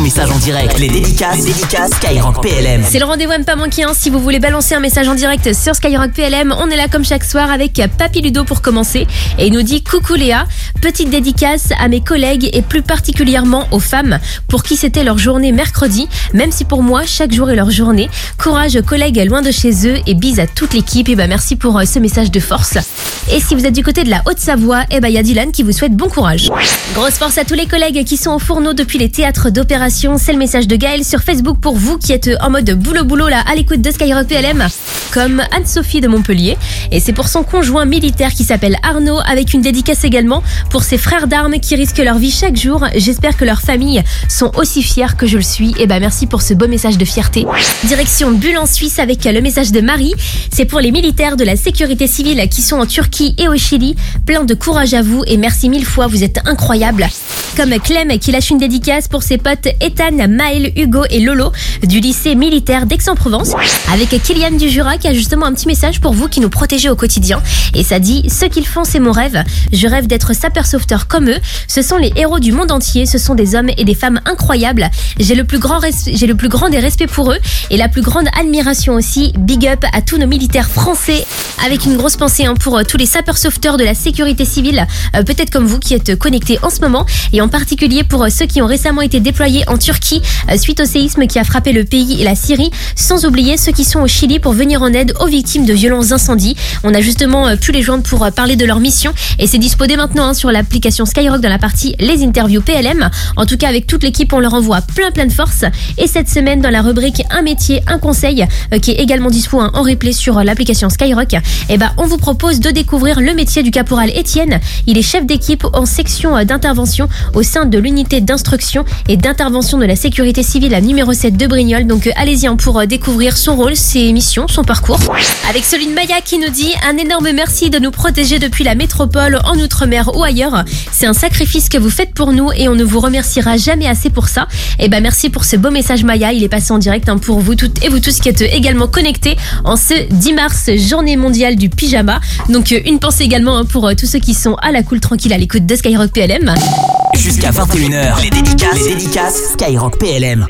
message en direct. Les dédicaces, les Skyrock PLM. C'est le rendez-vous à ne pas manquer. Si vous voulez balancer un message en direct sur Skyrock PLM, on est là comme chaque soir avec Papy Ludo pour commencer. Et il nous dit Coucou Léa, petite dédicace à mes collègues et plus particulièrement aux femmes pour qui c'était leur journée mercredi, même si pour moi chaque jour est leur journée. Courage collègues loin de chez eux et bise à toute l'équipe. Et bah merci pour euh, ce message de force. Et si vous êtes du côté de la Haute-Savoie, eh ben il y a Dylan qui vous souhaite bon courage. Grosse force à tous les collègues qui sont au fourneau depuis les théâtres d'opération. C'est le message de Gaël sur Facebook pour vous qui êtes en mode boulot boulot là à l'écoute de Skyrock PLM. Comme Anne-Sophie de Montpellier. Et c'est pour son conjoint militaire qui s'appelle Arnaud avec une dédicace également pour ses frères d'armes qui risquent leur vie chaque jour. J'espère que leurs familles sont aussi fières que je le suis. Et ben merci pour ce beau message de fierté. Direction Bulle en Suisse avec le message de Marie. C'est pour les militaires de la sécurité civile qui sont en Turquie et au Chili. Plein de courage à vous et merci mille fois, vous êtes incroyables. Comme Clem qui lâche une dédicace pour ses potes Ethan, Maël, Hugo et Lolo du lycée militaire d'Aix-en-Provence. Avec Kylian du Jura qui a justement un petit message pour vous qui nous protégez au quotidien. Et ça dit, ce qu'ils font c'est mon rêve. Je rêve d'être sapeur-sauveteur comme eux. Ce sont les héros du monde entier. Ce sont des hommes et des femmes incroyables. J'ai le plus grand j'ai le plus grand des respects pour eux et la plus grande admiration aussi. Big up à tous nos militaires français avec une grosse pensée hein, pour euh, tous les sapeurs-sauveteurs de la sécurité civile, euh, peut-être comme vous qui êtes connectés en ce moment, et en particulier pour euh, ceux qui ont récemment été déployés en Turquie suite au séisme qui a frappé le pays et la Syrie, sans oublier ceux qui sont au Chili pour venir en aide aux victimes de violents incendies. On a justement pu les joindre pour parler de leur mission, et c'est dispo dès maintenant hein, sur l'application Skyrock dans la partie Les interviews PLM. En tout cas, avec toute l'équipe, on leur envoie plein plein de force. Et cette semaine, dans la rubrique Un métier, un conseil, qui est également dispo hein, en replay sur l'application Skyrock, eh ben, on vous propose de découvrir le métier du caporal Étienne. Il est chef d'équipe en section euh, d'intervention au sein de l'unité d'instruction et d'intervention de la sécurité civile à numéro 7 de Brignoles. Donc euh, allez-y hein, pour euh, découvrir son rôle, ses missions, son parcours. Avec Soline Maya qui nous dit un énorme merci de nous protéger depuis la métropole, en Outre-mer ou ailleurs. C'est un sacrifice que vous faites pour nous et on ne vous remerciera jamais assez pour ça. Et ben merci pour ce beau message Maya. Il est passé en direct hein, pour vous toutes et vous tous qui êtes également connectés en ce 10 mars, journée mondiale du pyjama. Donc euh, une pensée également hein, pour euh, tous ceux qui sont à la cool tranquille à l'écoute de Skyrock PLM. Jusqu'à 21h. Les dédicaces, les dédicaces Skyrock PLM.